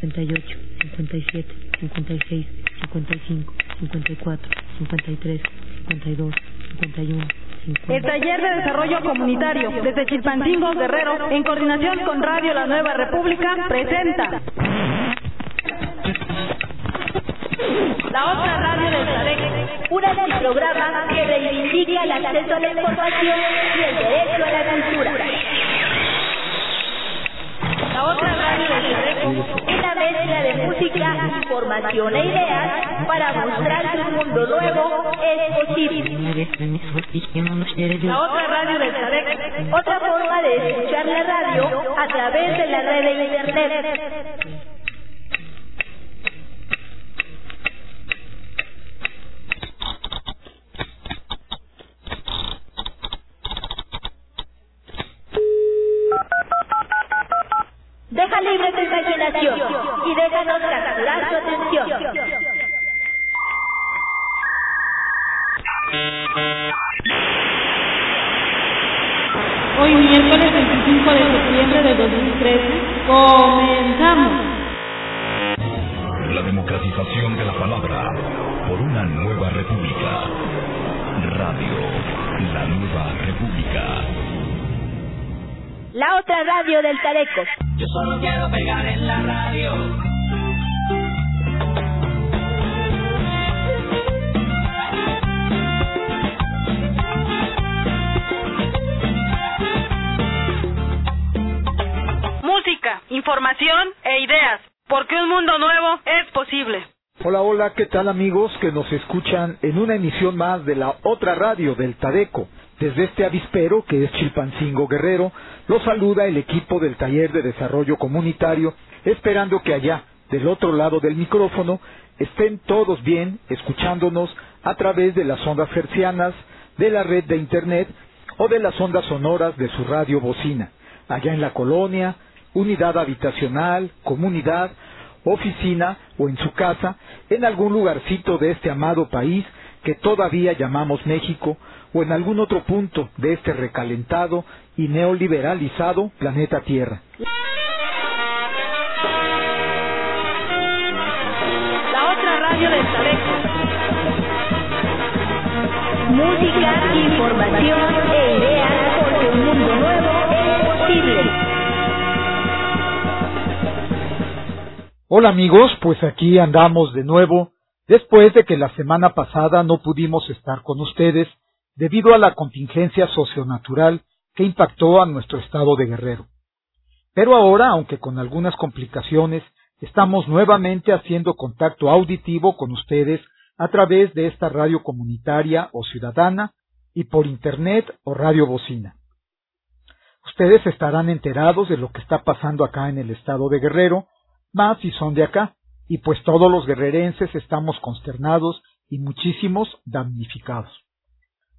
58, 57, 56, 55, 54, 53, 52, 51. 50. El taller de desarrollo comunitario desde Chilpancingo, Guerrero, en coordinación con Radio La Nueva República, presenta La otra radio del SADEC, un programa que reivindica el acceso a la información y el derecho a la cultura. La otra radio del SADEC, una mezcla de música, información e ideas para mostrar que un mundo nuevo es posible. La otra radio del SADEC, otra forma de escuchar la radio a través de la red de Internet. Deja libre tu imaginación y déjanos capturar tu atención. hoy miércoles 25 de septiembre de 2013. Comenzamos. La democratización de la palabra por una nueva república. Radio, la nueva república. La otra radio del Tareco. Yo solo quiero pegar en la radio. Música, información e ideas, porque un mundo nuevo es posible. Hola, hola, ¿qué tal amigos que nos escuchan en una emisión más de la otra radio del Tadeco? Desde este avispero, que es Chilpancingo Guerrero, los saluda el equipo del Taller de Desarrollo Comunitario, esperando que allá, del otro lado del micrófono, estén todos bien escuchándonos a través de las ondas hercianas, de la red de Internet o de las ondas sonoras de su radio bocina, allá en la colonia, unidad habitacional, comunidad, oficina o en su casa, en algún lugarcito de este amado país que todavía llamamos México, o en algún otro punto de este recalentado y neoliberalizado planeta Tierra. La otra radio del Tareco. Música, información e ideas porque un mundo nuevo es posible. Hola amigos, pues aquí andamos de nuevo, después de que la semana pasada no pudimos estar con ustedes debido a la contingencia socionatural que impactó a nuestro estado de Guerrero. Pero ahora, aunque con algunas complicaciones, estamos nuevamente haciendo contacto auditivo con ustedes a través de esta radio comunitaria o ciudadana y por internet o radio bocina. Ustedes estarán enterados de lo que está pasando acá en el estado de Guerrero, más si son de acá, y pues todos los guerrerenses estamos consternados y muchísimos damnificados.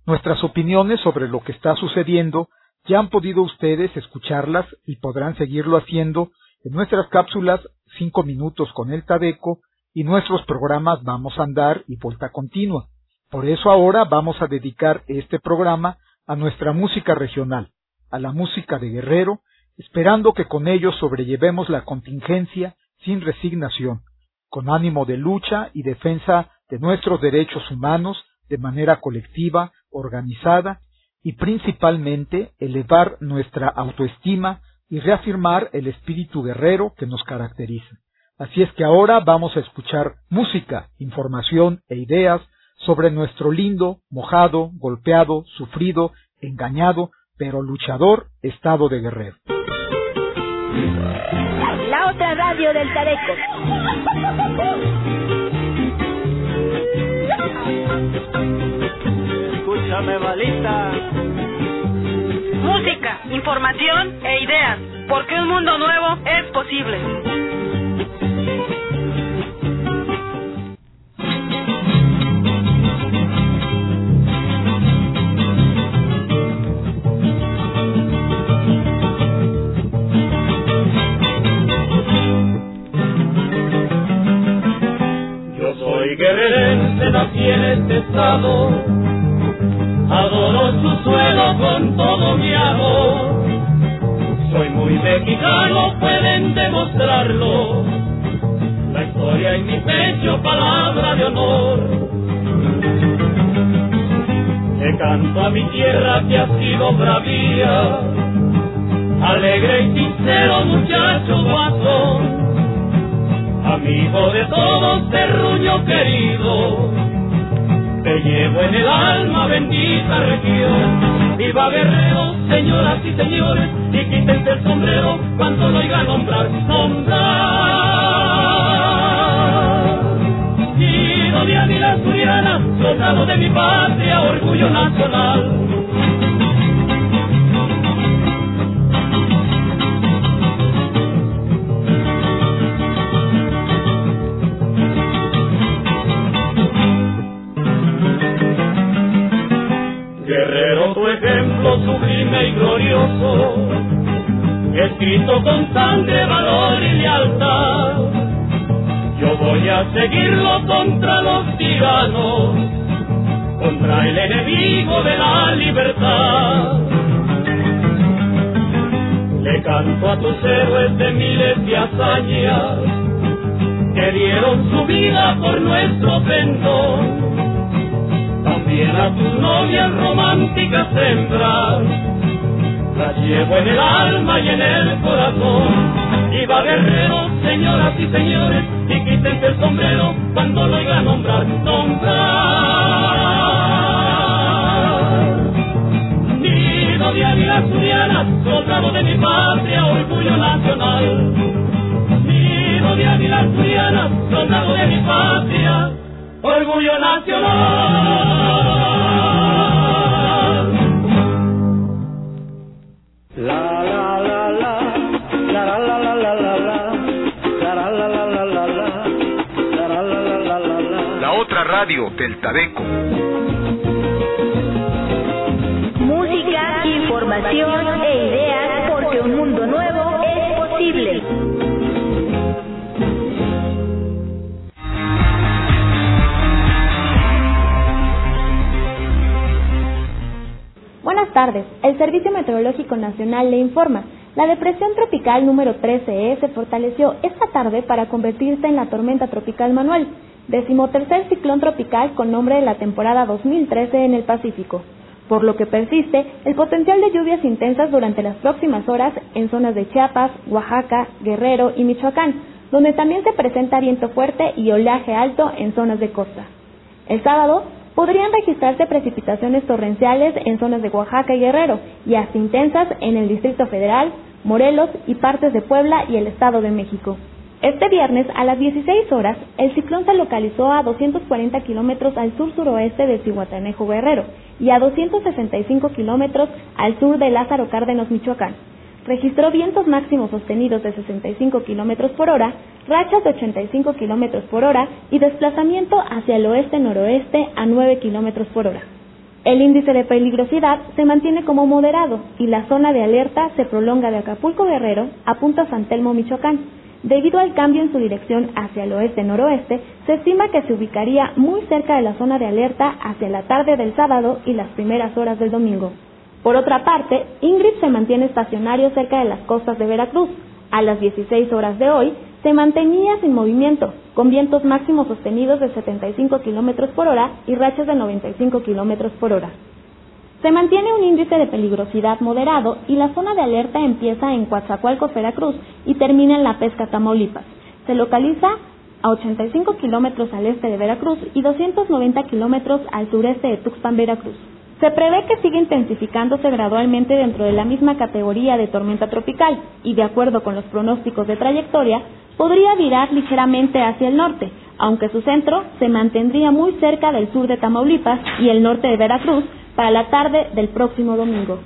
Nuestras opiniones sobre lo que está sucediendo ya han podido ustedes escucharlas y podrán seguirlo haciendo en nuestras cápsulas 5 minutos con el Tadeco y nuestros programas Vamos a andar y Vuelta Continua. Por eso ahora vamos a dedicar este programa a nuestra música regional, a la música de Guerrero, esperando que con ello sobrellevemos la contingencia sin resignación, con ánimo de lucha y defensa de nuestros derechos humanos de manera colectiva, organizada y principalmente elevar nuestra autoestima y reafirmar el espíritu guerrero que nos caracteriza. Así es que ahora vamos a escuchar música, información e ideas sobre nuestro lindo, mojado, golpeado, sufrido, engañado, pero luchador estado de guerrero. La otra radio del Tareco. Escúchame, balita. Música, información e ideas, porque un mundo nuevo es posible. Yo soy guerrerense, nací en este estado, adoro su suelo con todo mi amor. Soy muy mexicano, pueden demostrarlo, la historia en mi pecho, palabra de honor. Le canto a mi tierra que ha sido bravía, alegre y sincero muchacho guaso amigo de todos, terruño querido. Te llevo en el alma, bendita región. Viva Guerrero, señoras y señores, y quítense el sombrero cuando lo oigan nombrar, nombrar. Guido de Ávila Suriana, soldado de mi patria, orgullo nacional. Escrito con sangre, valor y lealtad. Yo voy a seguirlo contra los tiranos, contra el enemigo de la libertad. Le canto a tus héroes de miles de hazañas, que dieron su vida por nuestro pendón también a tus novias románticas hembras. Las llevo en el alma y en el corazón. Y va guerrero, señoras y señores, y quítense el sombrero cuando lo oigan nombrar, nombrar. Nido de águila suriana, soldado de mi patria, orgullo nacional. Nido de águila suriana, soldado de mi patria, orgullo nacional. Radio del Tabeco. Música, información e ideas porque un mundo nuevo es posible. Buenas tardes. El Servicio Meteorológico Nacional le informa. La depresión tropical número 13E se fortaleció esta tarde para convertirse en la tormenta tropical Manuel, decimotercer ciclón tropical con nombre de la temporada 2013 en el Pacífico, por lo que persiste el potencial de lluvias intensas durante las próximas horas en zonas de Chiapas, Oaxaca, Guerrero y Michoacán, donde también se presenta viento fuerte y oleaje alto en zonas de costa. El sábado podrían registrarse precipitaciones torrenciales en zonas de Oaxaca y Guerrero y hasta intensas en el Distrito Federal, Morelos y partes de Puebla y el Estado de México. Este viernes a las 16 horas, el ciclón se localizó a 240 kilómetros al sur-suroeste de Cihuatanejo Guerrero y a 265 kilómetros al sur de Lázaro Cárdenas, Michoacán. Registró vientos máximos sostenidos de 65 kilómetros por hora, rachas de 85 kilómetros por hora y desplazamiento hacia el oeste-noroeste a 9 kilómetros por hora. El índice de peligrosidad se mantiene como moderado y la zona de alerta se prolonga de Acapulco Guerrero a Punta San Telmo, Michoacán. Debido al cambio en su dirección hacia el oeste-noroeste, se estima que se ubicaría muy cerca de la zona de alerta hacia la tarde del sábado y las primeras horas del domingo. Por otra parte, Ingrid se mantiene estacionario cerca de las costas de Veracruz. A las 16 horas de hoy, se mantenía sin movimiento, con vientos máximos sostenidos de 75 kilómetros por hora y rachas de 95 kilómetros por hora. Se mantiene un índice de peligrosidad moderado y la zona de alerta empieza en Coatzacoalcos, Veracruz y termina en La Pesca, Tamaulipas. Se localiza a 85 kilómetros al este de Veracruz y 290 kilómetros al sureste de Tuxpan, Veracruz. Se prevé que siga intensificándose gradualmente dentro de la misma categoría de tormenta tropical y, de acuerdo con los pronósticos de trayectoria, podría virar ligeramente hacia el norte, aunque su centro se mantendría muy cerca del sur de Tamaulipas y el norte de Veracruz para la tarde del próximo domingo.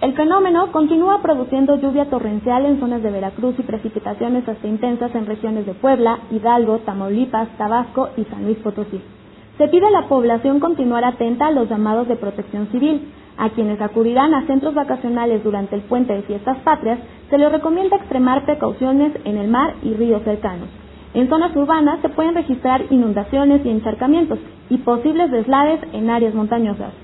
El fenómeno continúa produciendo lluvia torrencial en zonas de Veracruz y precipitaciones hasta intensas en regiones de Puebla, Hidalgo, Tamaulipas, Tabasco y San Luis Potosí. Se pide a la población continuar atenta a los llamados de protección civil. A quienes acudirán a centros vacacionales durante el puente de fiestas patrias, se les recomienda extremar precauciones en el mar y ríos cercanos. En zonas urbanas se pueden registrar inundaciones y encharcamientos y posibles deslaves en áreas montañosas.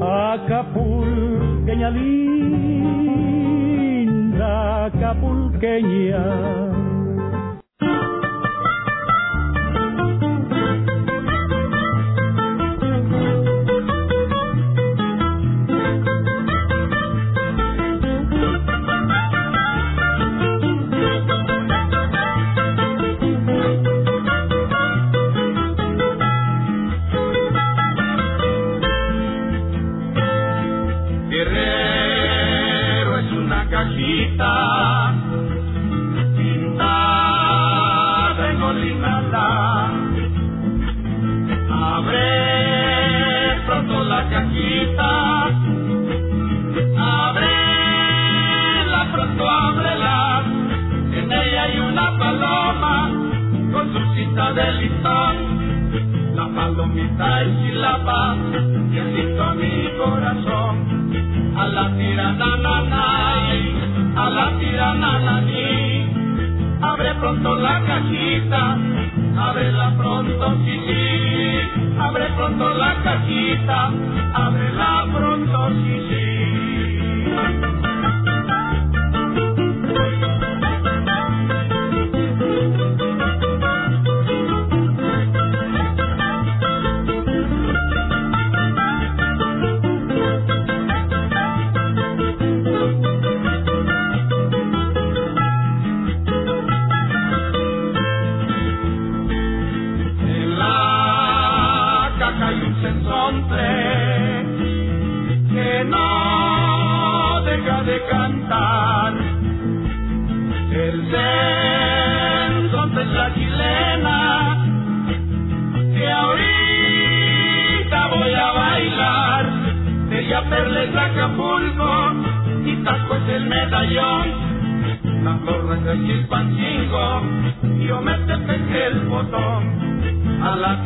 Acapulqueña linda, Acapulqueña. Cajita pintada en olinata. Abre pronto la cajita. Ábrela pronto, ábrela. En ella hay una paloma con su cita de listón. La palomita es sílaba que dictó mi corazón. A la tirananay, pronto la cajita, ábrela pronto, sí, sí. Abre pronto la cajita, ábrela pronto, sí, sí.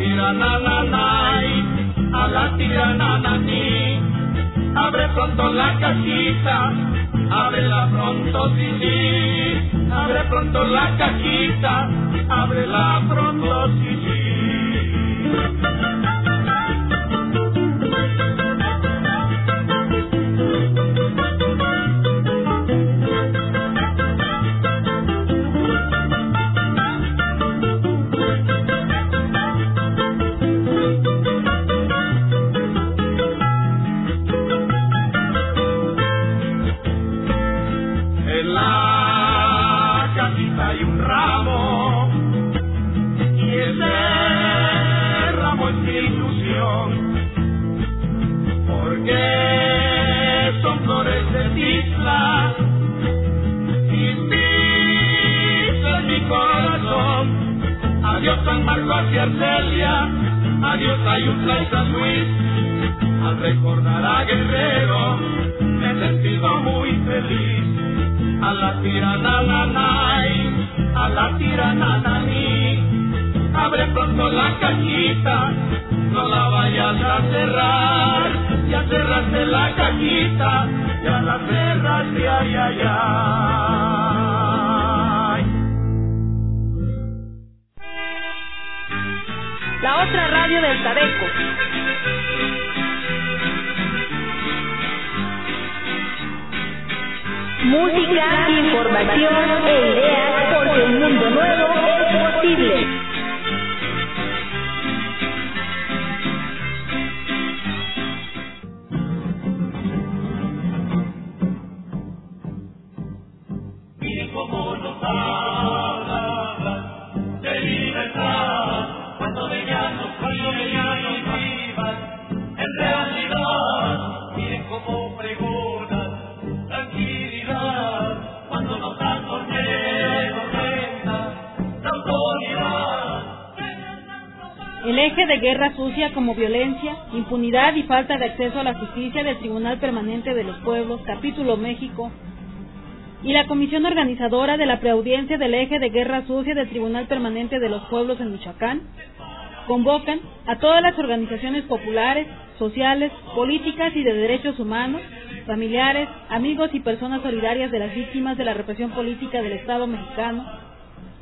Tirananay, a la tiranananí. Abre pronto la cajita, ábrela pronto, sí, sí. Abre pronto la cajita, ábrela El eje de guerra sucia como violencia, impunidad y falta de acceso a la justicia del Tribunal Permanente de los Pueblos, capítulo México, y la comisión organizadora de la preaudiencia del eje de guerra sucia del Tribunal Permanente de los Pueblos en Michoacán convocan a todas las organizaciones populares, sociales, políticas y de derechos humanos, familiares, amigos y personas solidarias de las víctimas de la represión política del Estado mexicano,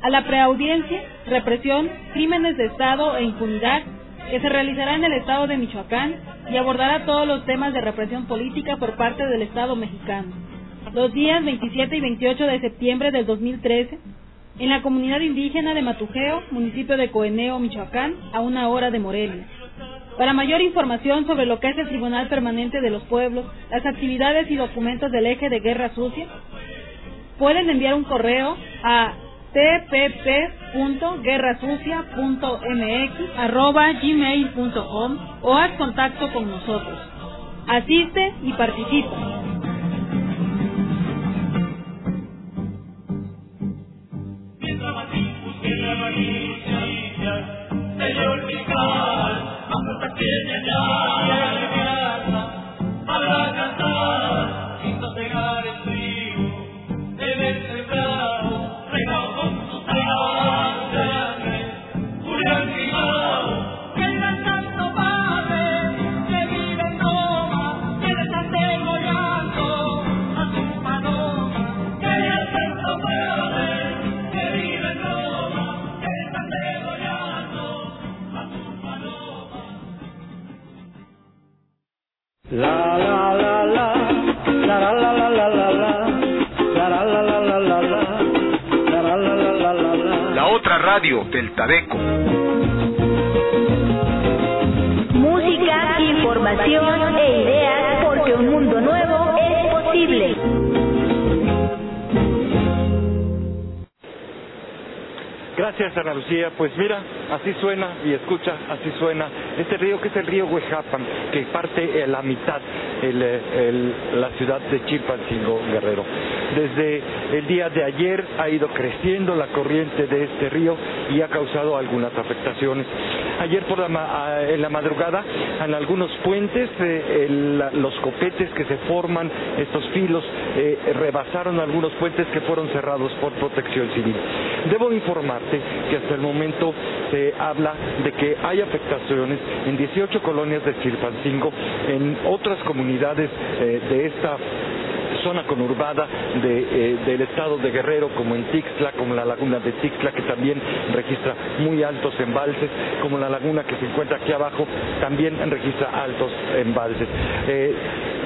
a la preaudiencia, represión, crímenes de Estado e impunidad que se realizará en el Estado de Michoacán y abordará todos los temas de represión política por parte del Estado mexicano. Los días 27 y 28 de septiembre del 2013, en la comunidad indígena de Matujeo, municipio de Coeneo, Michoacán, a una hora de Morelia. Para mayor información sobre lo que es el Tribunal Permanente de los Pueblos, las actividades y documentos del eje de guerra sucia, pueden enviar un correo a tpp.guerrasucia.mx@gmail.com o haz contacto con nosotros. Asiste y participa. Señor La la la la, la la la la la la la, la la la la la la la, la la la la la la la. La otra radio del Tadeco. Música, información e ideas porque un mundo nuevo es posible. Gracias, Ana Lucía. Pues mira, así suena y escucha, así suena este río que es el río Huejapan, que parte a la mitad eh, el- la ciudad de Chilpancingo, Guerrero. Desde el día de ayer ha ido creciendo la corriente de este río y ha causado algunas afectaciones. Ayer por la, en la madrugada, en algunos puentes, eh, los copetes que se forman, estos filos, eh, rebasaron algunos puentes que fueron cerrados por protección civil. Debo informarte que hasta el momento se habla de que hay afectaciones en 18 colonias de Chilpancingo, en otras comunidades eh, de esta zona conurbada de, eh, del estado de Guerrero, como en Tixla, como la laguna de Tixla, que también registra muy altos embalses, como la laguna que se encuentra aquí abajo, también registra altos embalses. Eh,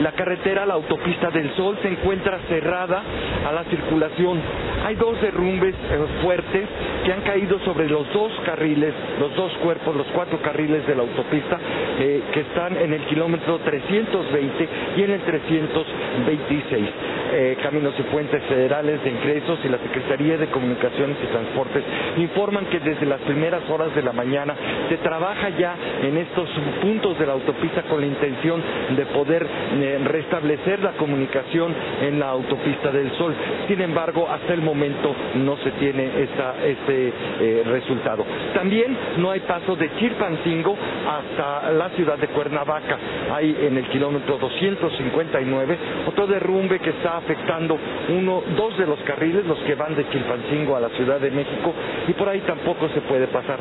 la carretera, la autopista del Sol, se encuentra cerrada a la circulación. Hay dos derrumbes eh, fuertes que han caído sobre los dos carriles, los dos cuerpos, los cuatro carriles de la autopista, eh, que están en el kilómetro 320 y en el 326. Eh, Caminos y Puentes Federales de Ingresos y la Secretaría de Comunicaciones y Transportes informan que desde las primeras horas de la mañana se trabaja ya en estos puntos de la autopista con la intención de poder eh, restablecer la comunicación en la autopista del Sol. Sin embargo, hasta el momento no se tiene esta, este eh, resultado. También no hay paso de Chilpancingo hasta la ciudad de Cuernavaca. Hay en el kilómetro 259 otro derrumbe que está afectando uno, dos de los carriles, los que van de Chilpancingo a la Ciudad de México, y por ahí tampoco se puede pasar.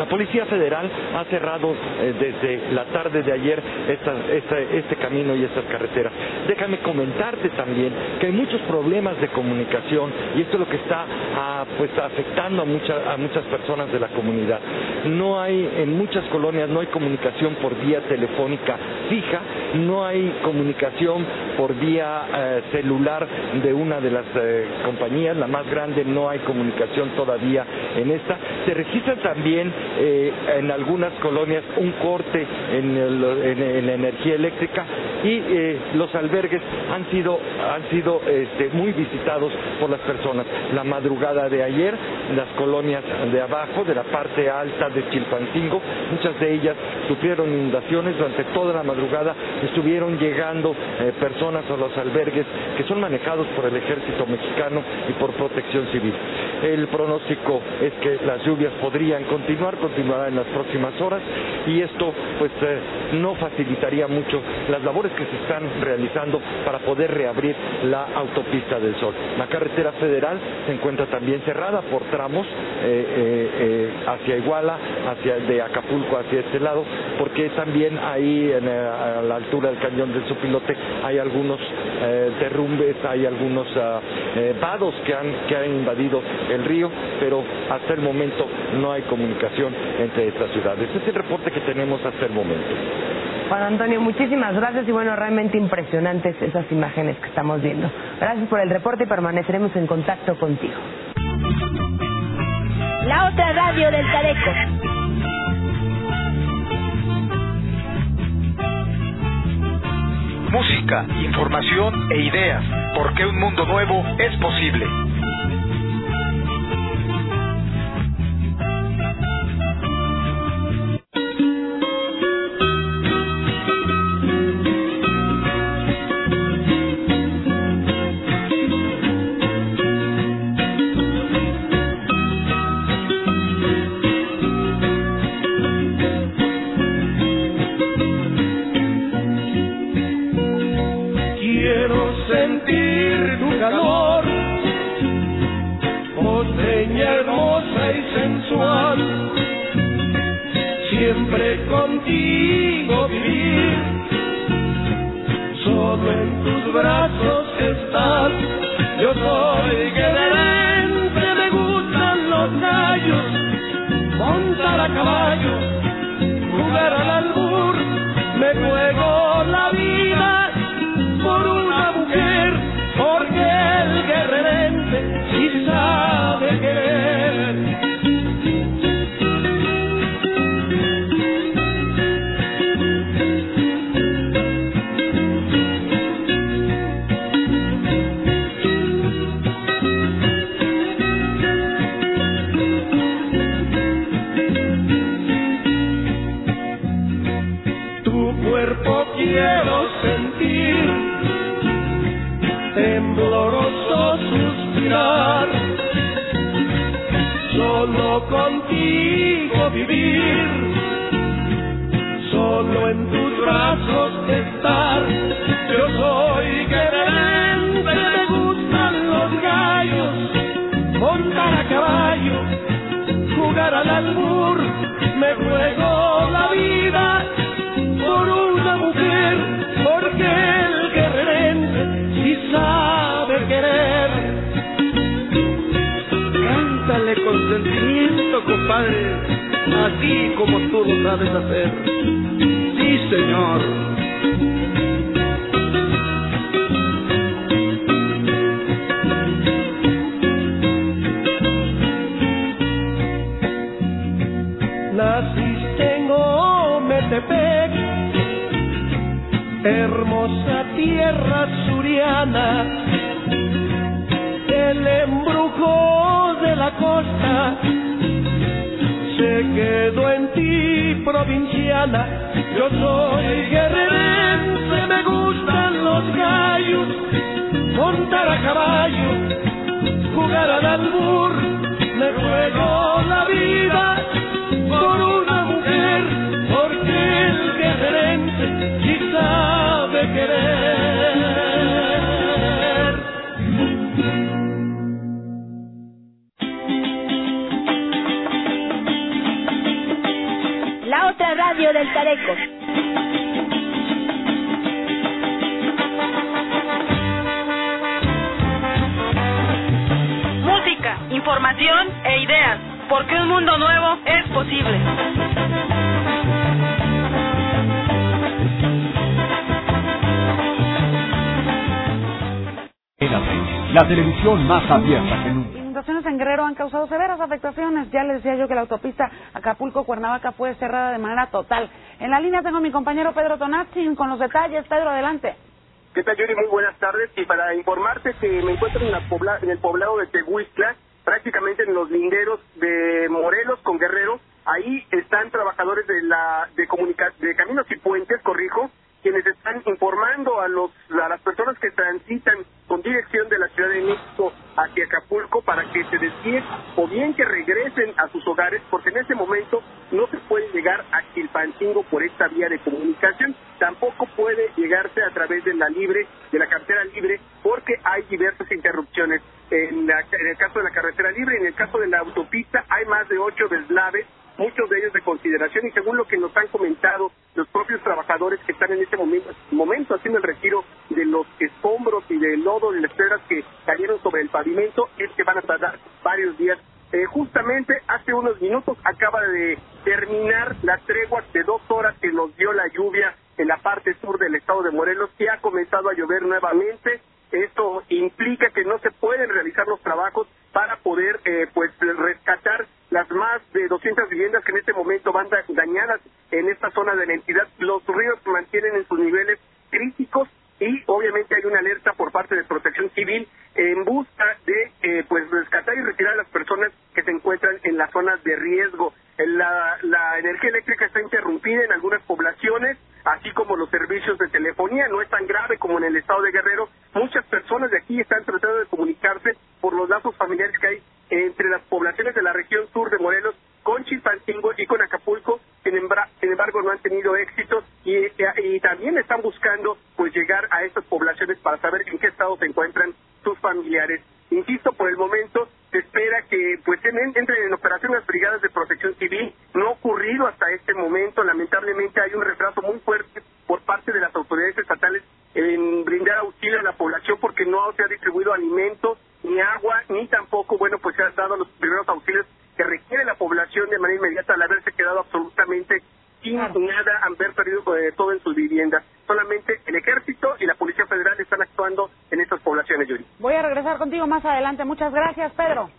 La Policía Federal ha cerrado eh, desde la tarde de ayer esta- esta- este camino y estas carreteras. Déjame comentarte también que hay muchos problemas de comunicación y esto es lo que está ah, pues afectando a, mucha- a muchas personas de la comunidad. No hay en muchas colonias no hay comunicación por vía telefónica fija, no hay comunicación por vía eh, celular de una de las eh, compañías, la más grande, no hay comunicación todavía en esta. se registra también eh, en algunas colonias un corte en, el- en- la energía eléctrica y eh, los albergues han sido, han sido este, muy visitados por las personas. La madrugada de ayer, las colonias de abajo, de la parte alta de Chilpancingo, muchas de ellas sufrieron inundaciones durante toda la madrugada, estuvieron llegando eh, personas a los albergues que son manejados por el ejército mexicano y por protección civil. El pronóstico es que las lluvias podrían continuar, continuarán en las próximas horas y esto pues eh, no facilitaría mucho las labores que se están realizando para poder reabrir la autopista del Sol. La carretera federal se encuentra también cerrada por tramos eh, eh, hacia Iguala, hacia de Acapulco hacia este lado, porque también ahí en, a la altura del cañón del Sopilote hay algunos derrumbes, hay algunos ah, vados que han, que han invadido el río, pero hasta el momento no hay comunicación entre estas ciudades. Este es el reporte que tenemos hasta el momento. Juan Antonio, muchísimas gracias y bueno, realmente impresionantes esas imágenes que estamos viendo. Gracias por el reporte y permaneceremos en contacto contigo. La otra radio del Tadeco. Música, información e ideas, porque un mundo nuevo es posible. Compadre, así como tú lo sabes hacer. Sí, señor. Naciste en Ometepec, hermosa tierra suriana, provinciana. Yo soy guerrerense, me gustan los gallos, montar a caballo, jugar al albur, me juego la vida por una mujer, porque el guerrerense sí sabe querer. Televisión más abierta que nunca. Inundaciones en Guerrero han causado severas afectaciones. Ya les decía yo que la autopista Acapulco-Cuernavaca fue cerrada de manera total. En la línea tengo a mi compañero Pedro Tonatzin con los detalles. Pedro, adelante. ¿Qué tal, Yuri? Muy buenas tardes. Y para informarte que me encuentro en, la pobla en el poblado de Tehuistla, prácticamente en los linderos de Morelos con Guerrero. Ahí están trabajadores de la de, comunica de Caminos y Puentes, corrijo, quienes están informando a los a las personas que transitan con dirección de la Ciudad de México hacia Acapulco para que se desvíen o bien que regresen a sus hogares porque en este momento no se puede llegar a Quilpancingo por esta vía de comunicación, tampoco puede llegarse a través de la libre, de la carretera libre, porque hay diversas interrupciones. En, la, en el caso de la carretera libre, en el caso de la autopista, hay más de ocho deslaves muchos de ellos de consideración y según lo que nos han comentado los propios trabajadores que están en este momento, haciendo el retiro de los escombros y del lodo de las piedras que cayeron sobre el pavimento, es que van a tardar varios días. Eh, justamente hace unos minutos acaba de terminar la tregua de dos horas que nos dio la lluvia en la parte sur del estado de Morelos, que ha comenzado a llover nuevamente. Esto implica que no se pueden realizar los trabajos para poder eh, pues rescatar las más de 200 viviendas que en este momento van dañadas en esta zona de la entidad. Los ríos mantienen en sus niveles críticos y obviamente hay una alerta por parte de Protección Civil en busca de eh, pues rescatar y retirar a las personas que se encuentran en las zonas de riesgo. La, la energía eléctrica está interrumpida en algunas poblaciones, así como los servicios de telefonía. No es tan grave como en el estado de Guerrero. Muchas personas de aquí están tratando de comunicarse por los lazos familiares que hay entre las poblaciones de la región sur de Morelos con Chilpancingo y con Acapulco, sin, embargo no han tenido éxito y, y, también están buscando pues llegar a estas poblaciones para saber en qué estado se encuentran sus familiares. Insisto, por el momento se espera que pues entren en operación las brigadas de protección civil. No ha ocurrido hasta este momento. Lamentablemente hay un retraso muy fuerte por parte de las autoridades estatales en brindar auxilio a la población porque no se ha distribuido alimentos ni agua, ni tampoco, bueno, pues se han dado los primeros auxilios que requiere la población de manera inmediata al haberse quedado absolutamente sin nada, haber perdido eh, todo en sus viviendas. Solamente el ejército y la Policía Federal están actuando en estas poblaciones, Yuri. Voy a regresar contigo más adelante. Muchas gracias, Pedro.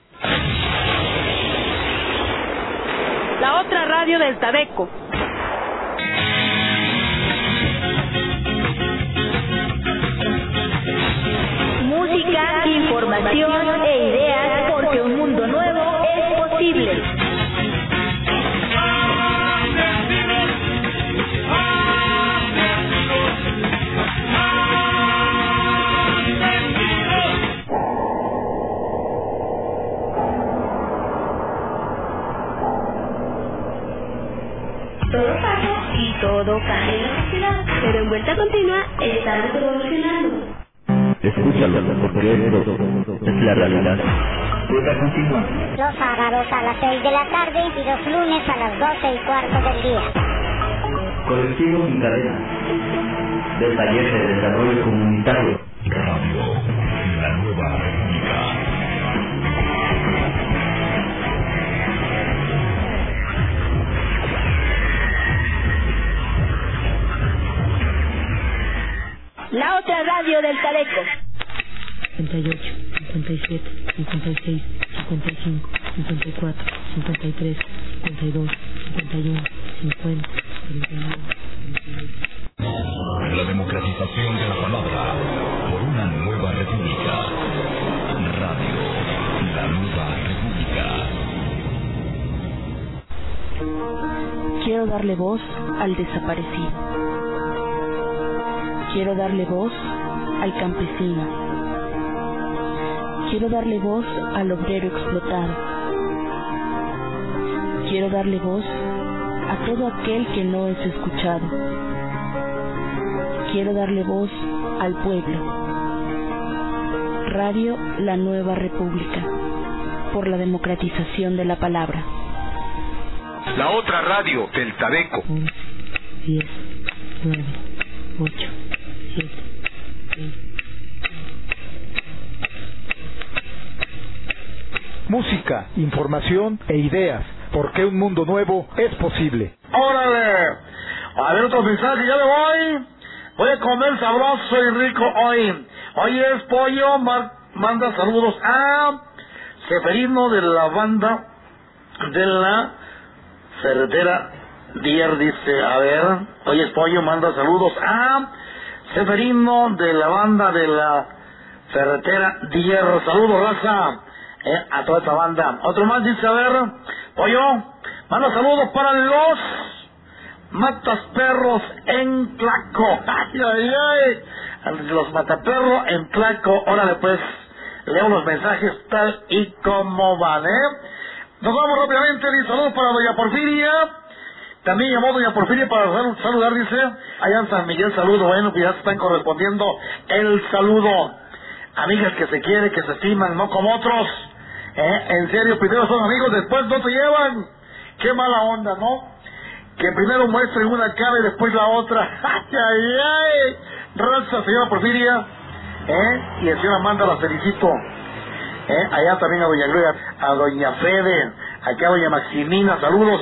La otra radio del Tabeco. Cuarto del día. Colectivo sin cadena. Del taller de desarrollo comunitario. Radio, la nueva república. La otra radio del Tabeco. 58, 57, 56, Quiero darle voz al desaparecido. Quiero darle voz al campesino. Quiero darle voz al obrero explotado. Quiero darle voz a todo aquel que no es escuchado. Quiero darle voz al pueblo. Radio La Nueva República, por la democratización de la palabra. La otra radio del Tabeco. 10, 9, 8, 7, 6. Música, información e ideas, porque un mundo nuevo es posible. ¡Órale! A ver otro mensaje, ya me voy. Voy a comer sabroso y rico hoy. Hoy es pollo, mar- manda saludos a Seferino de la banda de la ferretera Dier dice, a ver, oye Pollo manda saludos a Seferino de la banda de la ferretera Dier, saludos raza, eh, a toda esta banda. Otro más dice, a ver, Pollo, manda saludos para los matas perros en Tlaco. Ay, ay, ay. Los mataperros en Tlaco. Órale pues, leo los mensajes tal y como van, ¿eh? Nos vamos rápidamente, saludos para Doña Porfiria. También llamó Doña Porfiria para sal- saludar, dice. Allá en San Miguel, saludo. Bueno, que ya se están correspondiendo el saludo. Amigas que se quieren, que se estiman, no como otros. ¿Eh? En serio, primero son amigos, después no te llevan. Qué mala onda, ¿no? Que primero muestren una cara y después la otra. ¡Ay, ay, ay! Raza, señora Porfiria. ¿Eh? Y el señor Amanda la felicito. ¿Eh? Allá también a Doña Gloria, a Doña Fede, acá a Doña Maximina, saludos.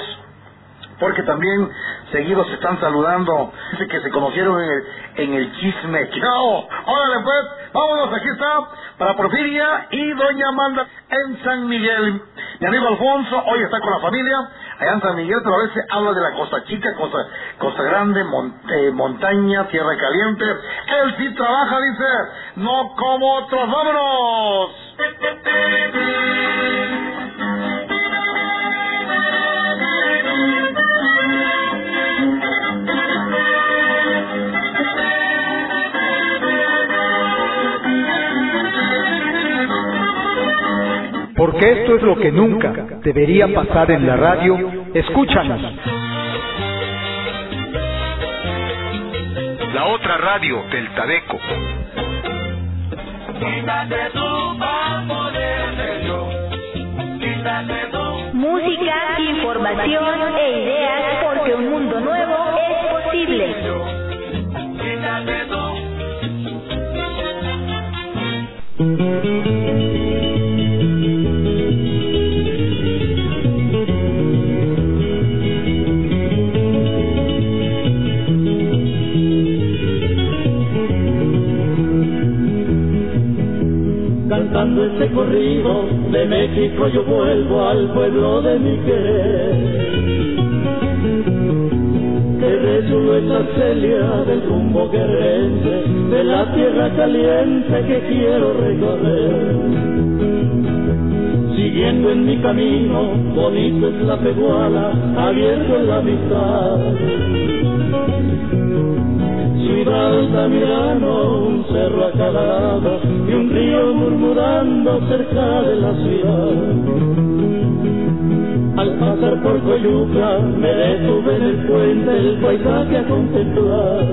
Porque también seguidos se están saludando. Dice que se conocieron en el, en el chisme. ¡Chao! Órale pues, vámonos, aquí está, para Porfiria y Doña Amanda en San Miguel. Mi amigo Alfonso hoy está con la familia allá en San Miguel, pero a veces habla de la Costa Chica, Costa, Costa Grande, eh, montaña, tierra caliente. Él sí trabaja, dice, no como otros. ¡Vámonos! Porque esto es lo que nunca debería pasar en la radio, escúchanos. La otra radio del Tadeco. Música, información e ideas porque Cantando este corrido de México yo vuelvo al pueblo de mi querer. Que resuelve esta celia del rumbo guerrense, de la tierra caliente que quiero recorrer. Siguiendo en mi camino, bonito es la peguala, abierto en la mitad. Ciudad Altamirano, un cerro a cada lado y un murmurando cerca de la ciudad. Al pasar por Coyuca me detuve en el puente el paisaje a contemplar.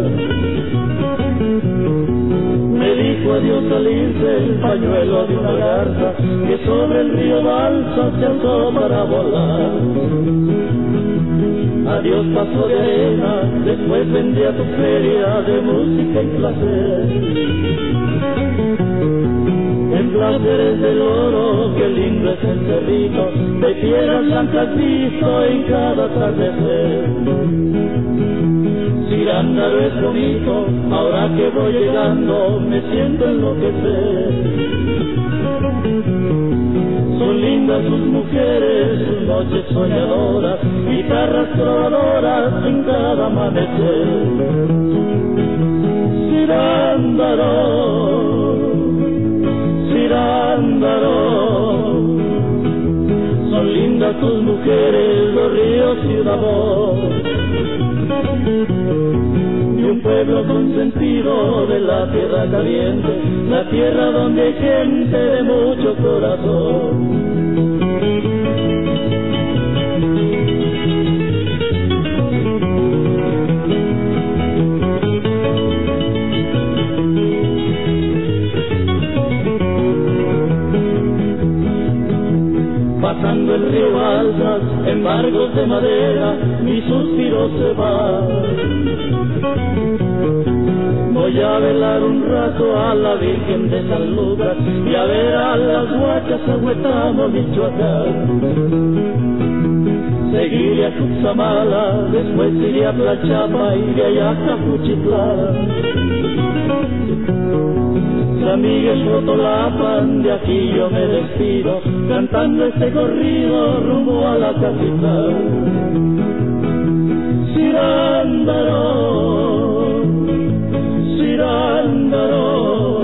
Me dijo adiós salirse el pañuelo de una garza que sobre el río Balsa se alzó para volar. Adiós paso de arena, después vendí a tu feria de música y placer. Placeres del oro, qué lindo es el cerrito, de piedras blancas visto en cada atardecer. Cirándaro es bonito, ahora que voy llegando, me siento enloquecer. Son lindas sus mujeres, sus noches soñadoras, guitarras trovadoras en cada amanecer. Cirándaro, Cirándaro, son lindas tus mujeres, los ríos y una voz. Y un pueblo consentido de la tierra caliente, la tierra donde hay gente de mucho corazón. Pasando el río Balsas, embargos de madera, mi suspiro se va. Voy a velar un rato a la Virgen de San Lucas y a ver a las huachas a Michoacán. Seguiré a Cuxamala, después iré a Tlachapa y de allá a Capuchitlán. Amigues rotolapan, de aquí yo me despido, cantando este corrido rumbo a la capital. Cirándaro, Cirándaro,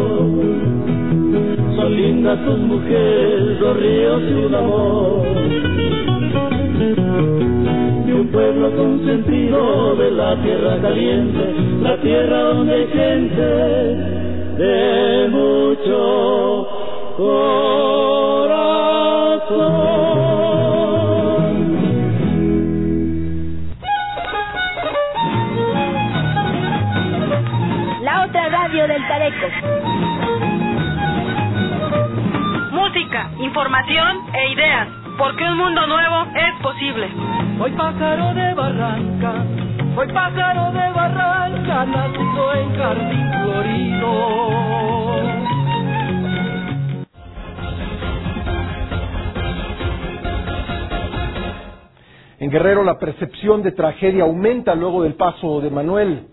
son lindas tus mujeres, los ríos y un amor. De un pueblo consentido de la tierra caliente, la tierra donde hay gente de mucho corazón. La otra radio del Tareco. Música, información e ideas, porque un mundo nuevo es posible. Soy pájaro de Barranca, soy pájaro de Barranca, nacido en Jardín Florido. En Guerrero la percepción de tragedia aumenta luego del paso de Manuel.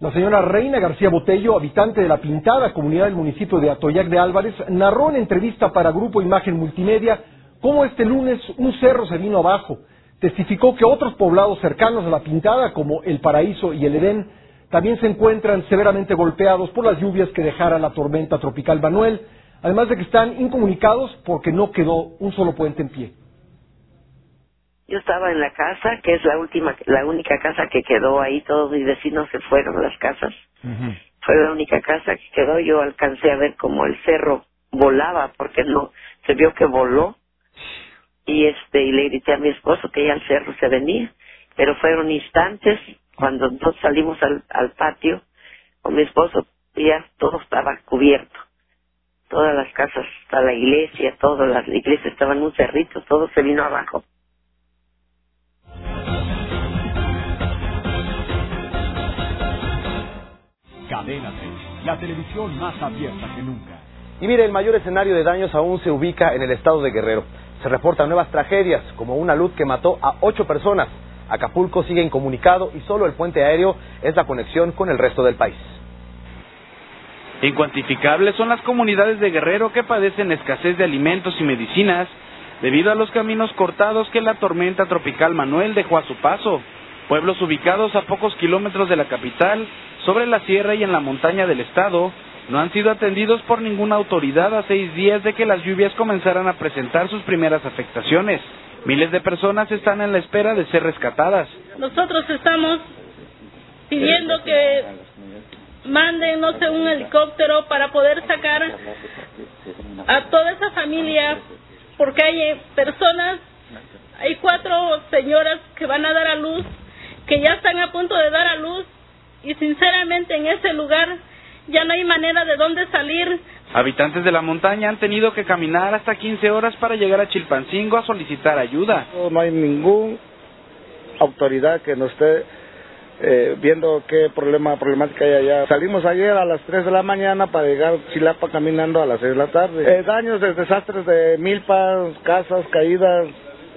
La señora Reina García Botello, habitante de la Pintada, comunidad del municipio de Atoyac de Álvarez, narró en entrevista para Grupo Imagen Multimedia cómo este lunes un cerro se vino abajo. Testificó que otros poblados cercanos a la Pintada, como El Paraíso y El Edén, también se encuentran severamente golpeados por las lluvias que dejara la tormenta tropical Manuel, además de que están incomunicados porque no quedó un solo puente en pie. Yo estaba en la casa, que es la última, la única casa que quedó ahí. Todos mis vecinos se fueron las casas. Fue la única casa que quedó. Yo alcancé a ver cómo el cerro volaba, porque no se vio que voló. Y este y le grité a mi esposo que ya el cerro se venía. Pero fueron instantes cuando nosotros salimos al, al patio con mi esposo, ya todo estaba cubierto. Todas las casas, hasta la iglesia, todas las iglesias estaban un cerrito, todo se vino abajo. Cadena 3, la televisión más abierta que nunca. Y mire, el mayor escenario de daños aún se ubica en el estado de Guerrero. Se reportan nuevas tragedias, como una luz que mató a ocho personas. Acapulco sigue incomunicado y solo el puente aéreo es la conexión con el resto del país. Incuantificables son las comunidades de Guerrero que padecen escasez de alimentos y medicinas debido a los caminos cortados que la tormenta tropical Manuel dejó a su paso. Pueblos ubicados a pocos kilómetros de la capital, sobre la sierra y en la montaña del estado, no han sido atendidos por ninguna autoridad a seis días de que las lluvias comenzaran a presentar sus primeras afectaciones. Miles de personas están en la espera de ser rescatadas. Nosotros estamos pidiendo que manden, no sé, un helicóptero para poder sacar a toda esa familia, porque hay personas, hay cuatro señoras que van a dar a luz, que ya están a punto de dar a luz, y sinceramente en ese lugar ya no hay manera de dónde salir. Habitantes de la montaña han tenido que caminar hasta 15 horas para llegar a Chilpancingo a solicitar ayuda. No hay ninguna autoridad que nos esté eh, viendo qué problema problemática hay allá. Salimos ayer a las 3 de la mañana para llegar a Chilapa caminando a las 6 de la tarde. Eh, daños de desastres de milpas, casas caídas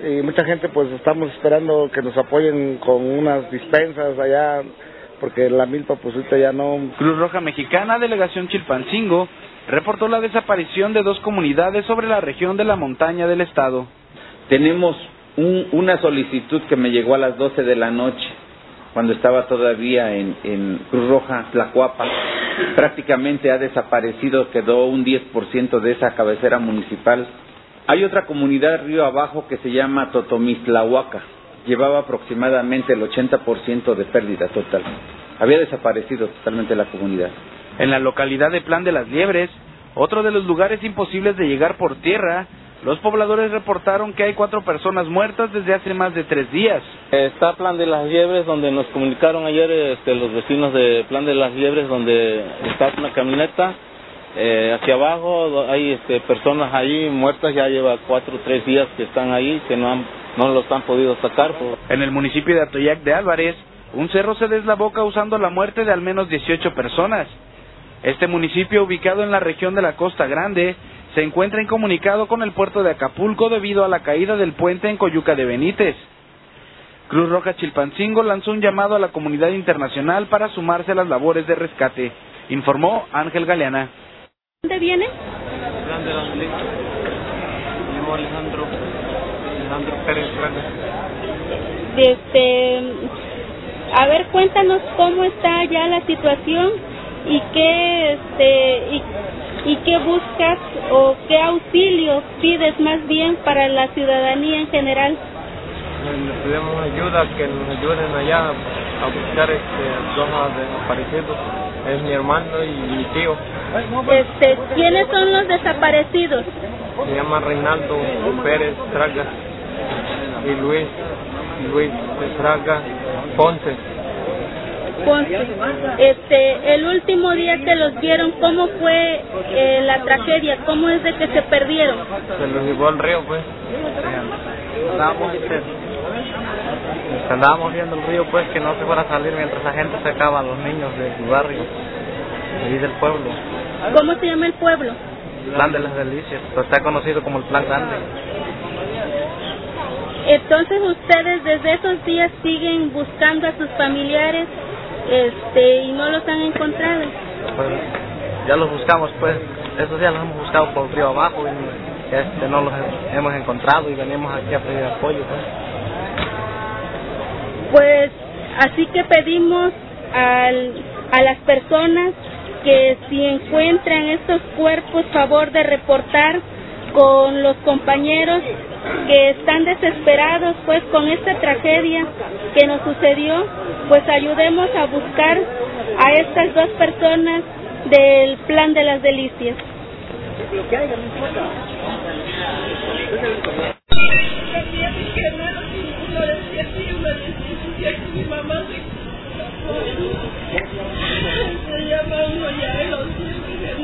y mucha gente pues estamos esperando que nos apoyen con unas dispensas allá porque la milpa pues ahorita ya no... Cruz Roja Mexicana, Delegación Chilpancingo, reportó la desaparición de dos comunidades sobre la región de la montaña del estado. Tenemos un, una solicitud que me llegó a las 12 de la noche, cuando estaba todavía en, en Cruz Roja, Tlacuapa. Prácticamente ha desaparecido, quedó un 10% de esa cabecera municipal. Hay otra comunidad río abajo que se llama Totomislahuaca llevaba aproximadamente el 80% de pérdida total. Había desaparecido totalmente la comunidad. En la localidad de Plan de las Liebres, otro de los lugares imposibles de llegar por tierra, los pobladores reportaron que hay cuatro personas muertas desde hace más de tres días. Está Plan de las Liebres, donde nos comunicaron ayer este, los vecinos de Plan de las Liebres, donde está una camioneta. Eh, hacia abajo hay este, personas ahí muertas, ya lleva cuatro o tres días que están ahí, que no han no los han podido sacar. En el municipio de Atoyac de Álvarez, un cerro se deslabó causando la muerte de al menos 18 personas. Este municipio, ubicado en la región de la Costa Grande, se encuentra incomunicado con el puerto de Acapulco debido a la caída del puente en Coyuca de Benítez. Cruz Roja Chilpancingo lanzó un llamado a la comunidad internacional para sumarse a las labores de rescate, informó Ángel Galeana. ¿Dónde viene? Alejandro. Alejandro Pérez. Este, a ver, cuéntanos cómo está ya la situación y qué, este, y, y qué buscas o qué auxilio pides más bien para la ciudadanía en general. Le pedimos ayuda, que nos ayuden allá a buscar este, dos desaparecidos. Es mi hermano y mi tío. Este, ¿quiénes son los desaparecidos? Se llama Reinaldo Pérez Traga y Luis, Luis Traga Ponce. Ponce. Este, el último día que los vieron, ¿cómo fue eh, la tragedia? ¿Cómo es de que se perdieron? Se los llevó al río, pues. Andábamos, este, andábamos viendo el río, pues, que no se fuera a salir mientras la gente sacaba a los niños del barrio, y del pueblo. ¿Cómo se llama el pueblo? Plan de las Delicias, pues está conocido como el Plan Grande. Entonces ustedes desde esos días siguen buscando a sus familiares este y no los han encontrado. Pues, ya los buscamos, pues, esos días los hemos buscado por río abajo y este, no los hemos encontrado y venimos aquí a pedir apoyo, pues. Pues así que pedimos al, a las personas que si encuentran estos cuerpos, favor de reportar con los compañeros que están desesperados pues con esta tragedia que nos sucedió, pues ayudemos a buscar a estas dos personas del plan de las delicias.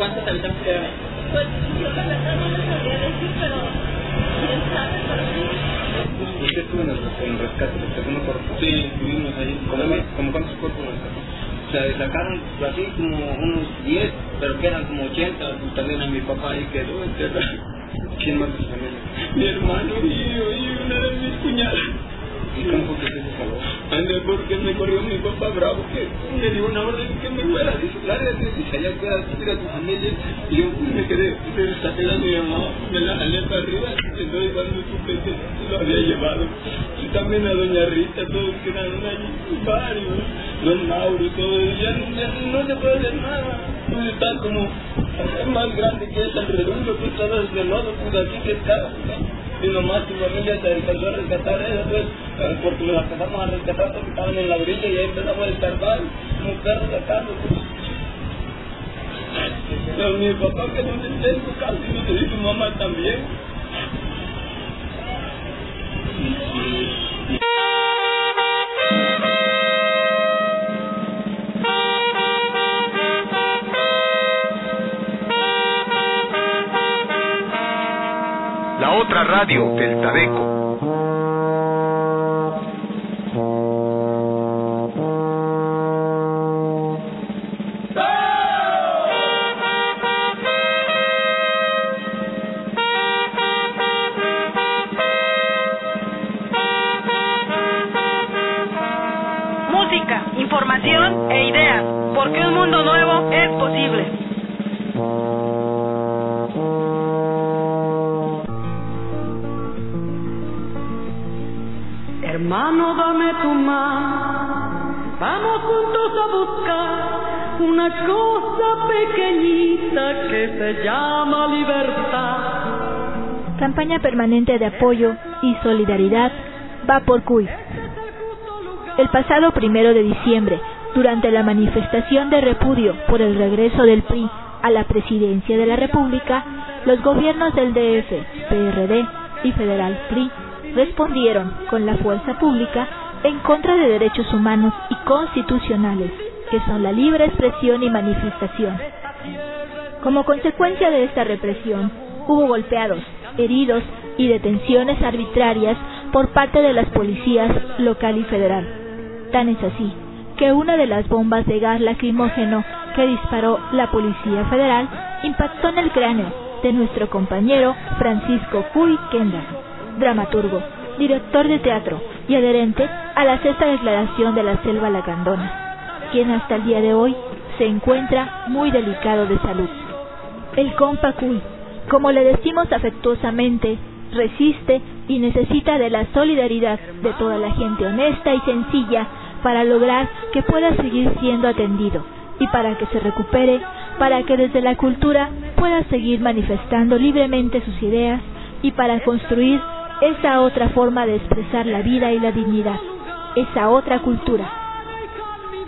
¿Cuántos habitantes quedan? Pues yo la verdad no les sabría decir, pero quién sabe, pero sí. ¿Usted estuvo en el, en el rescate del segundo cuerpo? Sí, estuvimos ahí. ¿Cómo, ¿Cómo cuántos cuerpos rescataron? O sea, sacaron así como unos 10, pero quedan como 80. También a mi papá ahí quedó enterrado. ¿Quién más de su familia? Mi hermano y yo y una de mis cuñadas. Ande, porque me corrió mi papá bravo, que me dio una orden que me fuera disciplinar, y se allá fuera a decir a tu familia, y yo me quedé, me saqué a mi mamá, me la jalé para arriba, entonces cuando supe que lo había llevado, y también a doña Rita, todos quedaron allí, varios, don Mauro, todo, ya, ya no se puede hacer nada, pues está como más grande que es alrededor, pues todo es de lodo, pues así que está, y nomás tu familia se alcanzó a rescatar eso, pues, porque los alcanzamos a rescatar porque estaban en la orilla y ahí empezamos a escarbar, como perros sacando. Pero mi papá que no se en su casa y tu mamá también. Otra radio del Tadeco. Música, información e ideas, porque un mundo nuevo es posible. Hermano, dame tu mano, vamos juntos a buscar una cosa pequeñita que se llama libertad. Campaña permanente de apoyo y solidaridad va por CUI. El pasado primero de diciembre, durante la manifestación de repudio por el regreso del PRI a la presidencia de la República, los gobiernos del DF, PRD y Federal PRI respondieron con la fuerza pública en contra de derechos humanos y constitucionales, que son la libre expresión y manifestación. Como consecuencia de esta represión, hubo golpeados, heridos y detenciones arbitrarias por parte de las policías local y federal. Tan es así que una de las bombas de gas lacrimógeno que disparó la Policía Federal impactó en el cráneo de nuestro compañero Francisco Cuy Kendall, dramaturgo, director de teatro y adherente a la sexta declaración de la Selva Lacandona, quien hasta el día de hoy se encuentra muy delicado de salud. El compa Cuy, como le decimos afectuosamente, resiste y necesita de la solidaridad de toda la gente honesta y sencilla para lograr que pueda seguir siendo atendido y para que se recupere, para que desde la cultura pueda seguir manifestando libremente sus ideas y para construir esa otra forma de expresar la vida y la dignidad, esa otra cultura.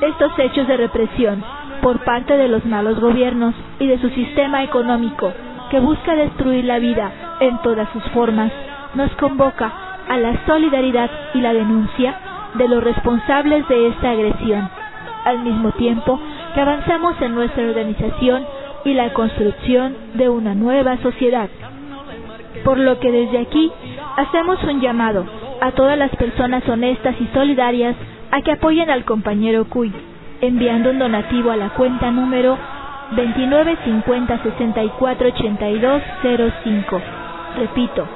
Estos hechos de represión por parte de los malos gobiernos y de su sistema económico que busca destruir la vida en todas sus formas, nos convoca a la solidaridad y la denuncia de los responsables de esta agresión, al mismo tiempo que avanzamos en nuestra organización y la construcción de una nueva sociedad. Por lo que desde aquí hacemos un llamado a todas las personas honestas y solidarias a que apoyen al compañero Cuy, enviando un donativo a la cuenta número 2950-648205. Repito,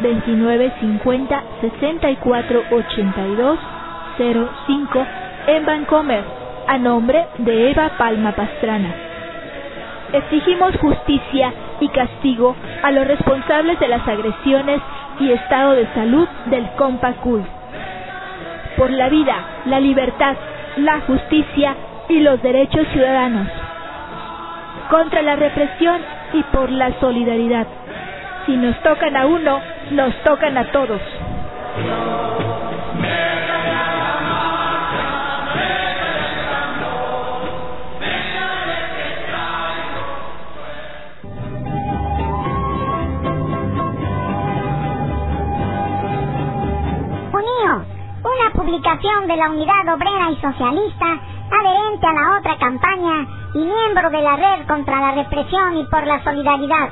2950-648205 en Bancomer, a nombre de Eva Palma Pastrana. Exigimos justicia y castigo a los responsables de las agresiones y estado de salud del compa Cool. Por la vida, la libertad, la justicia y los derechos ciudadanos. Contra la represión y por la solidaridad. Si nos tocan a uno, nos tocan a todos. Publicación de la Unidad Obrera y Socialista adherente a la otra campaña y miembro de la Red contra la Represión y por la Solidaridad.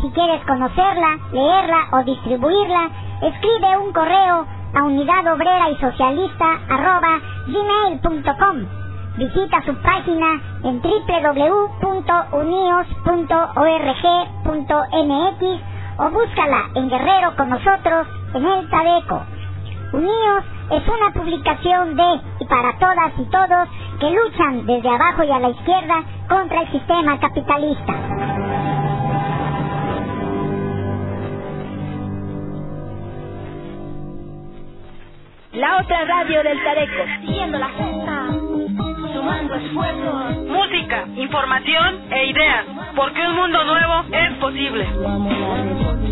Si quieres conocerla, leerla o distribuirla, escribe un correo a unidad obrera y socialista arroba gmail.com. Visita su página en www.unios.org.mx o búscala en Guerrero con nosotros en el Tadeco. Unidos es una publicación de y para todas y todos que luchan desde abajo y a la izquierda contra el sistema capitalista. La otra radio del Tareco. Siguiendo la junta, sumando esfuerzos. Música, información e ideas, porque un mundo nuevo es posible.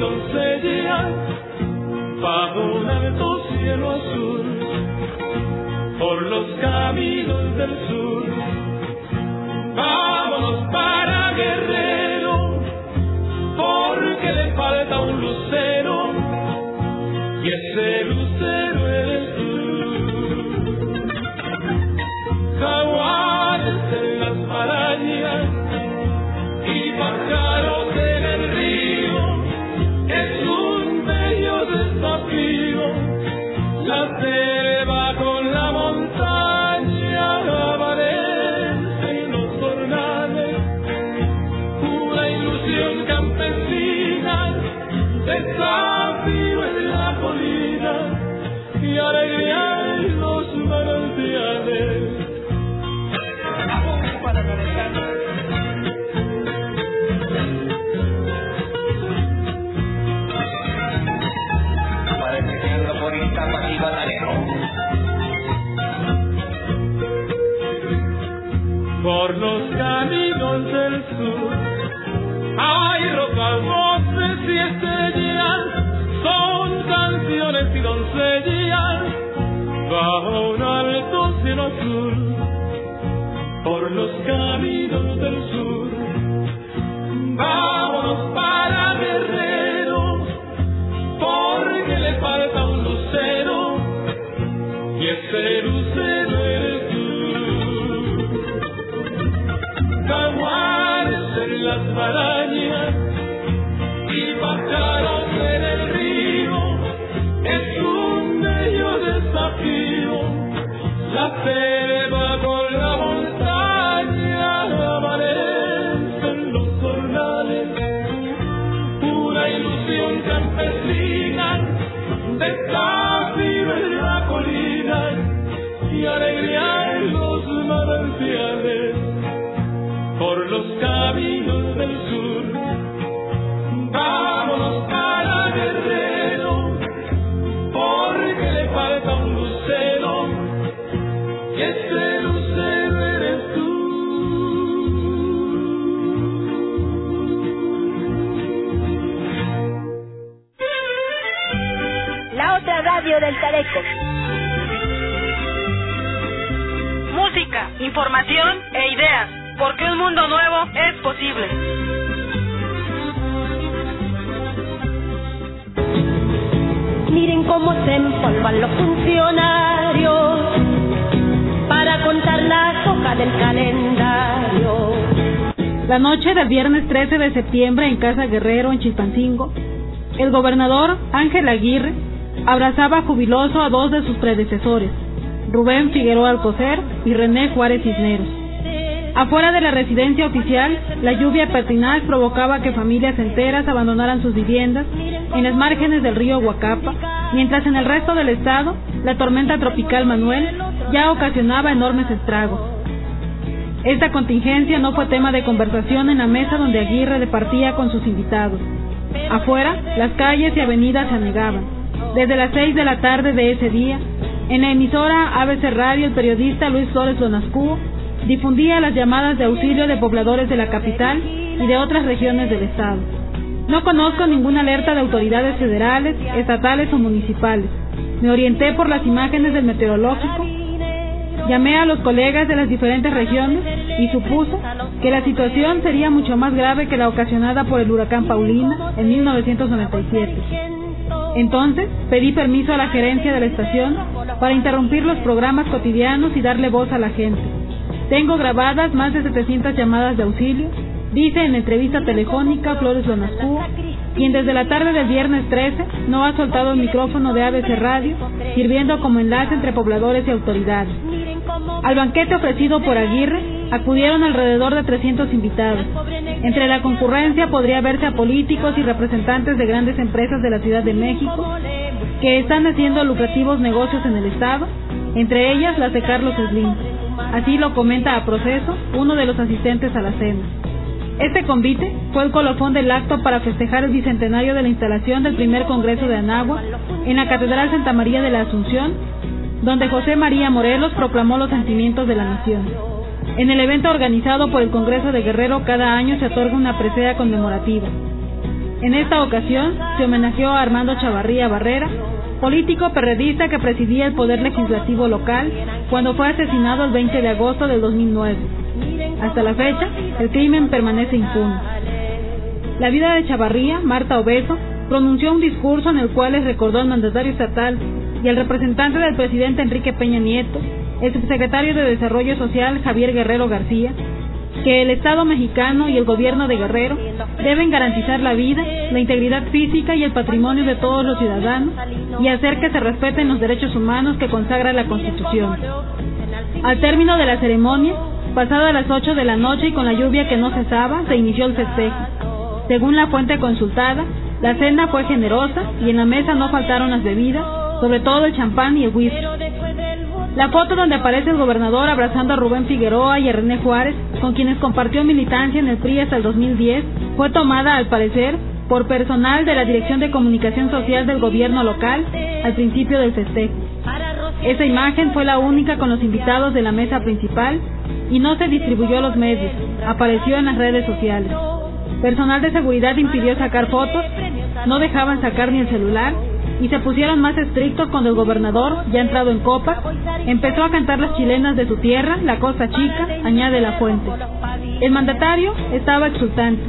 Doncellas, bajo un alto cielo azul. Por los caminos del sur, vámonos para Guerrero, porque le falta un lucero, y ese lucero los caminos del sur. Hay rocas, voces y estrellas, son canciones y doncellas, bajo un alto cielo azul, por los caminos del sur. Vámonos Música, información e ideas, porque un mundo nuevo es posible. Miren cómo se empolvan los funcionarios para contar las hojas del calendario. La noche del viernes 13 de septiembre en Casa Guerrero, en Chilpancingo, el gobernador Ángel Aguirre abrazaba jubiloso a dos de sus predecesores, Rubén Figueroa Alcocer y René Juárez Cisneros. Afuera de la residencia oficial, la lluvia pertinaz provocaba que familias enteras abandonaran sus viviendas en las márgenes del río Huacapa, mientras en el resto del estado la tormenta tropical Manuel ya ocasionaba enormes estragos. Esta contingencia no fue tema de conversación en la mesa donde Aguirre departía con sus invitados. Afuera, las calles y avenidas se anegaban. Desde las seis de la tarde de ese día, en la emisora ABC Radio, el periodista Luis Flores Lonascuo difundía las llamadas de auxilio de pobladores de la capital y de otras regiones del estado. No conozco ninguna alerta de autoridades federales, estatales o municipales. Me orienté por las imágenes del meteorológico, llamé a los colegas de las diferentes regiones y supuso que la situación sería mucho más grave que la ocasionada por el huracán Paulina en 1997. Entonces pedí permiso a la gerencia de la estación para interrumpir los programas cotidianos y darle voz a la gente. Tengo grabadas más de 700 llamadas de auxilio, dice en entrevista telefónica Flores Lonascúa, quien desde la tarde del viernes 13 no ha soltado el micrófono de ABC Radio, sirviendo como enlace entre pobladores y autoridades. Al banquete ofrecido por Aguirre acudieron alrededor de 300 invitados. Entre la concurrencia podría verse a políticos y representantes de grandes empresas de la Ciudad de México que están haciendo lucrativos negocios en el Estado, entre ellas las de Carlos Slim. Así lo comenta a proceso uno de los asistentes a la cena. Este convite fue el colofón del acto para festejar el bicentenario de la instalación del primer Congreso de Anagua en la Catedral Santa María de la Asunción, donde José María Morelos proclamó los sentimientos de la nación. En el evento organizado por el Congreso de Guerrero cada año se otorga una presea conmemorativa. En esta ocasión se homenajeó a Armando Chavarría Barrera, político perredista que presidía el Poder Legislativo local cuando fue asesinado el 20 de agosto del 2009. Hasta la fecha, el crimen permanece impune. La vida de Chavarría, Marta Obeso, pronunció un discurso en el cual les recordó al mandatario estatal y al representante del presidente Enrique Peña Nieto, el subsecretario de Desarrollo Social Javier Guerrero García, que el Estado mexicano y el gobierno de Guerrero deben garantizar la vida, la integridad física y el patrimonio de todos los ciudadanos y hacer que se respeten los derechos humanos que consagra la Constitución. Al término de la ceremonia, pasada las 8 de la noche y con la lluvia que no cesaba, se inició el festejo. Según la fuente consultada, la cena fue generosa y en la mesa no faltaron las bebidas, sobre todo el champán y el whisky. La foto donde aparece el gobernador abrazando a Rubén Figueroa y a René Juárez, con quienes compartió militancia en el PRI hasta el 2010, fue tomada, al parecer, por personal de la Dirección de Comunicación Social del gobierno local al principio del festejo. Esa imagen fue la única con los invitados de la mesa principal, y no se distribuyó a los medios, apareció en las redes sociales. Personal de seguridad impidió sacar fotos, no dejaban sacar ni el celular y se pusieron más estrictos cuando el gobernador, ya entrado en copa, empezó a cantar las chilenas de su tierra, la Costa Chica, añade la fuente. El mandatario estaba exultante.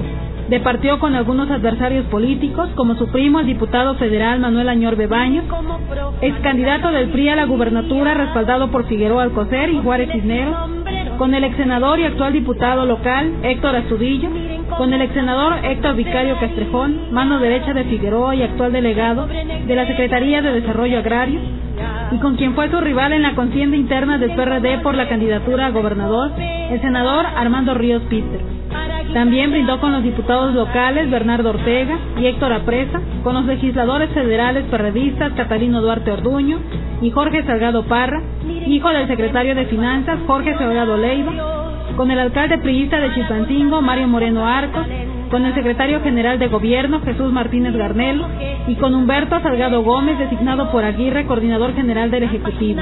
Departió con algunos adversarios políticos, como su primo, el diputado federal Manuel Añor Bebaño, ex candidato del PRI a la gubernatura respaldado por Figueroa Alcocer y Juárez Cisneros, con el ex senador y actual diputado local Héctor Astudillo, con el ex senador Héctor Vicario Castrejón, mano derecha de Figueroa y actual delegado de la Secretaría de Desarrollo Agrario, y con quien fue su rival en la contienda interna del PRD por la candidatura a gobernador, el senador Armando Ríos Peter. También brindó con los diputados locales Bernardo Ortega y Héctor Apresa, con los legisladores federales perredistas Catalino Duarte Orduño y Jorge Salgado Parra, hijo del secretario de Finanzas Jorge Salgado Leiva, con el alcalde priista de Chilpancingo Mario Moreno Arcos, con el secretario general de Gobierno Jesús Martínez Garnelo y con Humberto Salgado Gómez, designado por Aguirre, coordinador general del Ejecutivo.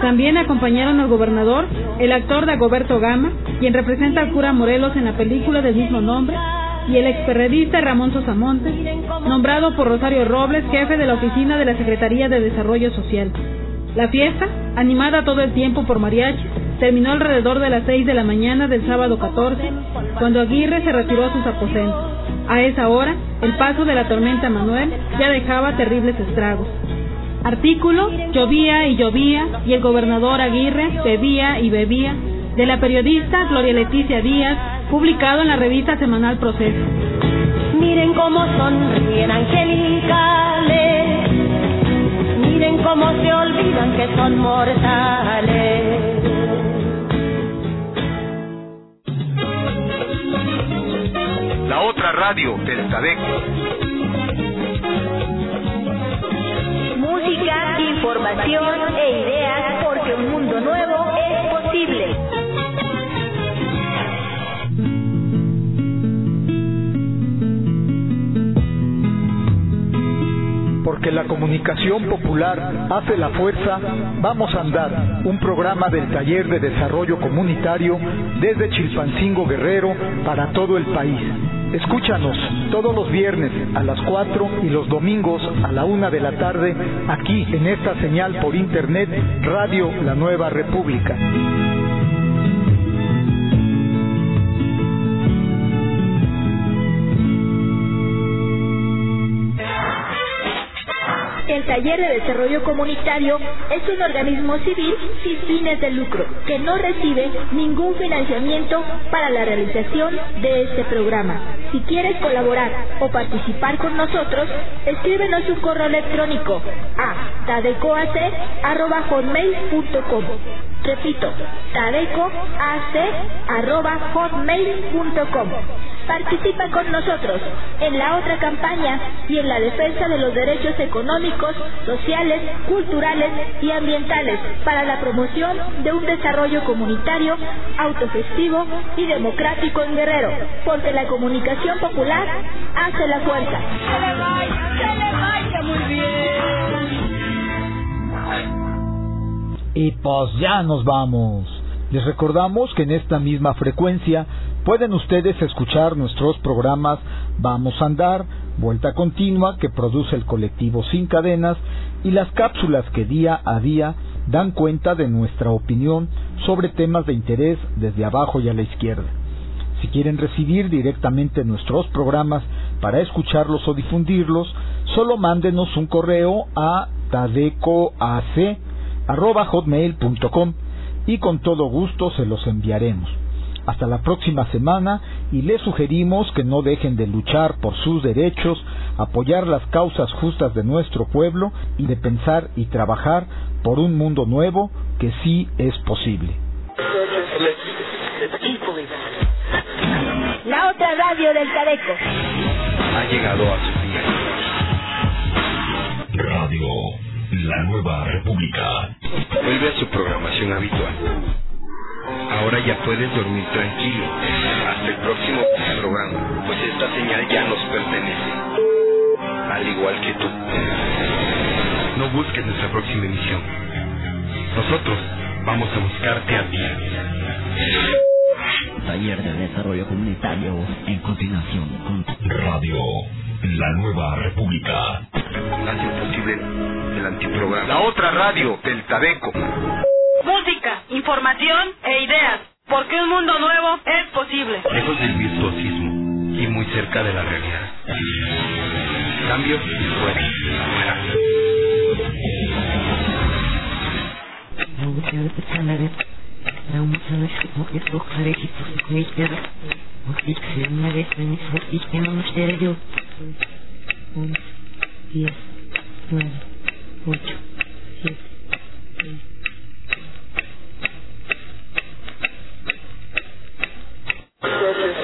También acompañaron al gobernador el actor Dagoberto Gama, quien representa al cura Morelos en la película del mismo nombre, y el experredista Ramón Sosamontes, nombrado por Rosario Robles jefe de la oficina de la Secretaría de Desarrollo Social. La fiesta, animada todo el tiempo por mariachi, terminó alrededor de las 6 de la mañana del sábado 14, cuando Aguirre se retiró a sus aposentos. A esa hora, el paso de la tormenta Manuel ya dejaba terribles estragos. Artículo, llovía y llovía, y el gobernador Aguirre bebía y bebía, de la periodista Gloria Leticia Díaz, publicado en la revista semanal Proceso. Miren cómo sonríen angelicales, miren cómo se olvidan que son mortales. La otra radio del Tadeco. Música, información e ideas porque un mundo nuevo es posible. Porque la comunicación popular hace la fuerza, vamos a andar un programa del Taller de Desarrollo Comunitario desde Chilpancingo Guerrero para todo el país. Escúchanos todos los viernes a las 4 y los domingos a la 1 de la tarde aquí en esta señal por internet Radio La Nueva República. Taller de Desarrollo Comunitario es un organismo civil sin fines de lucro que no recibe ningún financiamiento para la realización de este programa. Si quieres colaborar o participar con nosotros, escríbenos un correo electrónico a tadecoac.hotmail.com Repito, tadecoac.hotmail.com Participa con nosotros en la otra campaña y en la defensa de los derechos económicos, sociales, culturales y ambientales para la promoción de un desarrollo comunitario, autogestivo y democrático en Guerrero, porque la comunicación popular hace la fuerza. Y pues ya nos vamos. Les recordamos que en esta misma frecuencia pueden ustedes escuchar nuestros programas Vamos a andar, Vuelta Continua que produce el colectivo Sin Cadenas y las cápsulas que día a día dan cuenta de nuestra opinión sobre temas de interés desde abajo y a la izquierda. Si quieren recibir directamente nuestros programas para escucharlos o difundirlos, solo mándenos un correo a tadecoac.hotmail.com y con todo gusto se los enviaremos. Hasta la próxima semana y les sugerimos que no dejen de luchar por sus derechos, apoyar las causas justas de nuestro pueblo y de pensar y trabajar por un mundo nuevo que sí es posible. La otra radio del Cadeco. Ha llegado a su fin. Radio La Nueva República. Vuelve a su programación habitual. Ahora ya puedes dormir tranquilo. Hasta el próximo programa, pues esta señal ya nos pertenece. Al igual que tú. No busques nuestra próxima emisión. Nosotros Vamos a buscarte a ti. Taller de Desarrollo Comunitario en continuación con Radio La Nueva República. Hace posible el antiprograma. La otra radio del Tabeco. Música, información e ideas. Porque un mundo nuevo es posible. Lejos del virtuosismo y muy cerca de la realidad. Cambio y fuera. おウムさの仕事も予想されきと説明してやる。もし、それなれ、それにさっきしてもしてやるよ。1、10、9、8、7、8。